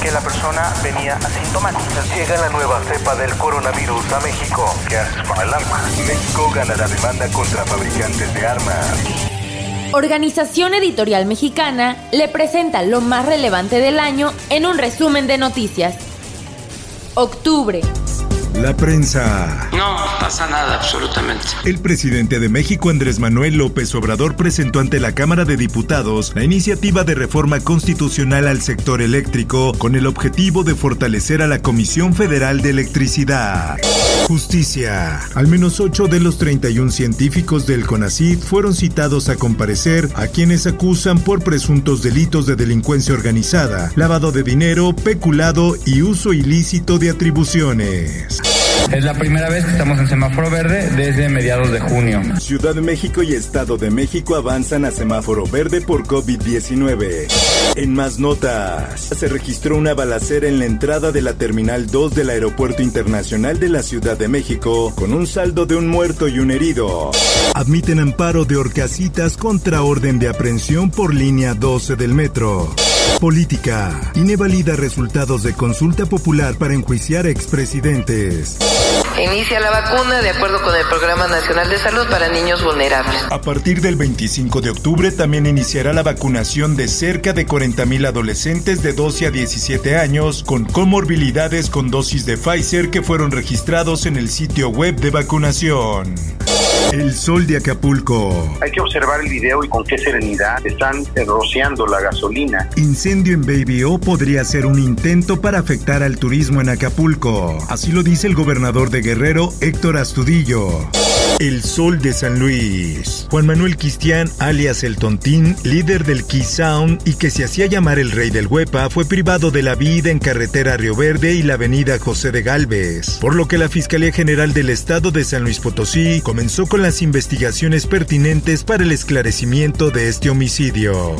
que la persona venía asintomática. Llega la nueva cepa del coronavirus a México. ¿Qué haces con el arma? México gana la demanda contra fabricantes de armas. Organización Editorial Mexicana le presenta lo más relevante del año en un resumen de noticias. Octubre. La prensa. No pasa nada, absolutamente. El presidente de México, Andrés Manuel López Obrador, presentó ante la Cámara de Diputados la iniciativa de reforma constitucional al sector eléctrico con el objetivo de fortalecer a la Comisión Federal de Electricidad. Justicia. Al menos 8 de los 31 científicos del CONACYT fueron citados a comparecer a quienes acusan por presuntos delitos de delincuencia organizada, lavado de dinero, peculado y uso ilícito de atribuciones. Es la primera vez que estamos en semáforo verde desde mediados de junio. Ciudad de México y Estado de México avanzan a semáforo verde por COVID-19. En más notas, se registró una balacera en la entrada de la Terminal 2 del Aeropuerto Internacional de la Ciudad de México, con un saldo de un muerto y un herido. Admiten amparo de Orcasitas contra orden de aprehensión por línea 12 del metro. Política. INE valida resultados de consulta popular para enjuiciar expresidentes. Inicia la vacuna de acuerdo con el Programa Nacional de Salud para niños vulnerables. A partir del 25 de octubre también iniciará la vacunación de cerca de 40.000 adolescentes de 12 a 17 años con comorbilidades con dosis de Pfizer que fueron registrados en el sitio web de vacunación. El sol de Acapulco. Hay que observar el video y con qué serenidad están rociando la gasolina. Incendio en Baby O podría ser un intento para afectar al turismo en Acapulco. Así lo dice el gobernador de Guerrero, Héctor Astudillo. El Sol de San Luis. Juan Manuel Cristian, alias El Tontín, líder del Key Sound y que se hacía llamar el Rey del Huepa, fue privado de la vida en carretera Río Verde y la avenida José de Galvez, por lo que la Fiscalía General del Estado de San Luis Potosí comenzó con las investigaciones pertinentes para el esclarecimiento de este homicidio.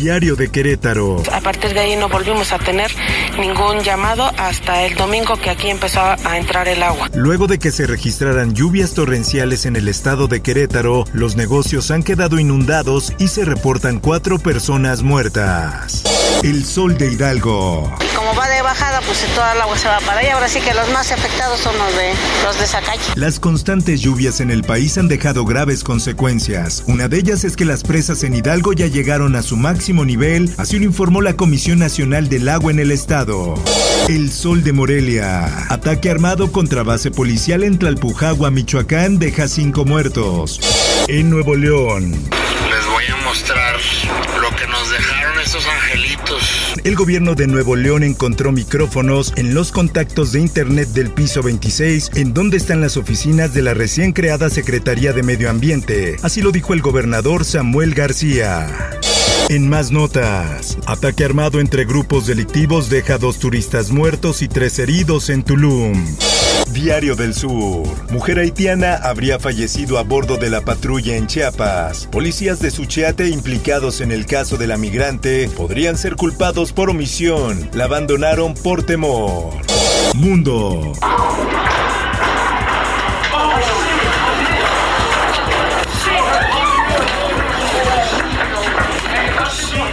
Diario de Querétaro. A partir de ahí no volvimos a tener ningún llamado hasta el domingo que aquí empezó a entrar el agua. Luego de que se registraran lluvias torrenciales en el estado de Querétaro, los negocios han quedado inundados y se reportan cuatro personas muertas. El sol de Hidalgo. Como va de pues el agua se va para. Ahora sí que los más afectados son los de. Las constantes lluvias en el país han dejado graves consecuencias. Una de ellas es que las presas en Hidalgo ya llegaron a su máximo nivel, así lo informó la Comisión Nacional del Agua en el estado. El sol de Morelia. Ataque armado contra base policial en Tlalpujagua, Michoacán, deja cinco muertos. En Nuevo León. Voy a mostrar lo que nos dejaron estos angelitos. El gobierno de Nuevo León encontró micrófonos en los contactos de Internet del piso 26, en donde están las oficinas de la recién creada Secretaría de Medio Ambiente. Así lo dijo el gobernador Samuel García. En más notas, ataque armado entre grupos delictivos deja dos turistas muertos y tres heridos en Tulum. Diario del Sur. Mujer haitiana habría fallecido a bordo de la patrulla en Chiapas. Policías de Suchiate implicados en el caso de la migrante podrían ser culpados por omisión. La abandonaron por temor. Mundo.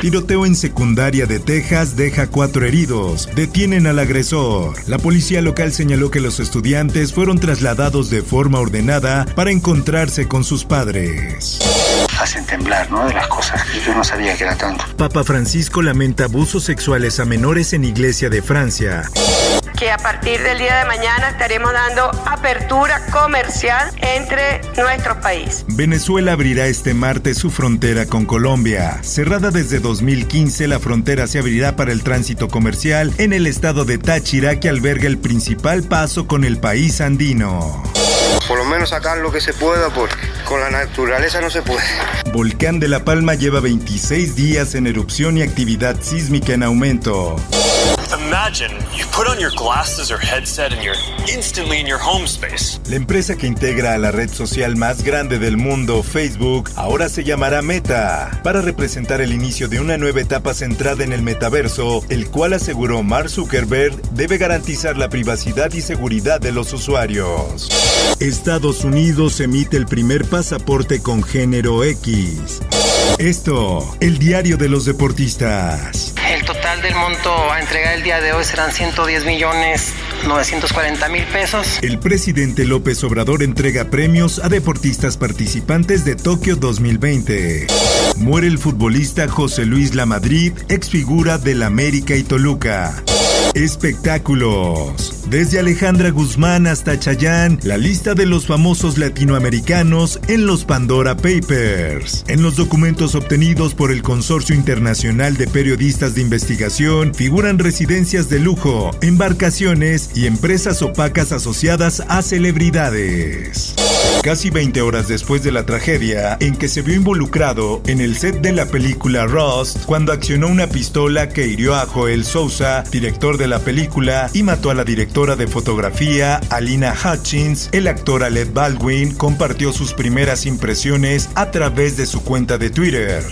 Tiroteo en secundaria de Texas deja cuatro heridos. Detienen al agresor. La policía local señaló que los estudiantes fueron trasladados de forma ordenada para encontrarse con sus padres. Hacen temblar, ¿no? De las cosas que yo no sabía que era tanto. Papa Francisco lamenta abusos sexuales a menores en iglesia de Francia que a partir del día de mañana estaremos dando apertura comercial entre nuestro país. Venezuela abrirá este martes su frontera con Colombia. Cerrada desde 2015, la frontera se abrirá para el tránsito comercial en el estado de Táchira que alberga el principal paso con el país andino. por lo menos sacar lo que se pueda porque con la naturaleza no se puede. Volcán de La Palma lleva 26 días en erupción y actividad sísmica en aumento. Imagine you put on your glasses or headset and you're instantly in your home space. La empresa que integra a la red social más grande del mundo, Facebook, ahora se llamará Meta, para representar el inicio de una nueva etapa centrada en el metaverso, el cual aseguró Mark Zuckerberg debe garantizar la privacidad y seguridad de los usuarios. Estados Unidos emite el primer pasaporte con género X. Esto, el diario de los deportistas. Total del monto a entregar el día de hoy serán 110 millones 940 mil pesos. El presidente López Obrador entrega premios a deportistas participantes de Tokio 2020. Muere el futbolista José Luis Lamadrid, ex figura del América y Toluca. Espectáculos. Desde Alejandra Guzmán hasta Chayán, la lista de los famosos latinoamericanos en los Pandora Papers. En los documentos obtenidos por el Consorcio Internacional de Periodistas de Investigación figuran residencias de lujo, embarcaciones y empresas opacas asociadas a celebridades. Casi 20 horas después de la tragedia en que se vio involucrado en el set de la película Rust, cuando accionó una pistola que hirió a Joel Sousa, director de la película, y mató a la directora de fotografía, Alina Hutchins, el actor Alec Baldwin compartió sus primeras impresiones a través de su cuenta de Twitter.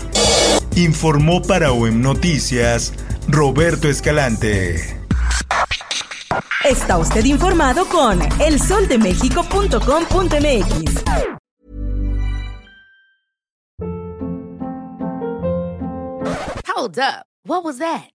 Informó para OEM Noticias Roberto Escalante. Está usted informado con elsoldemexico.com.mx. Hold up. What was that?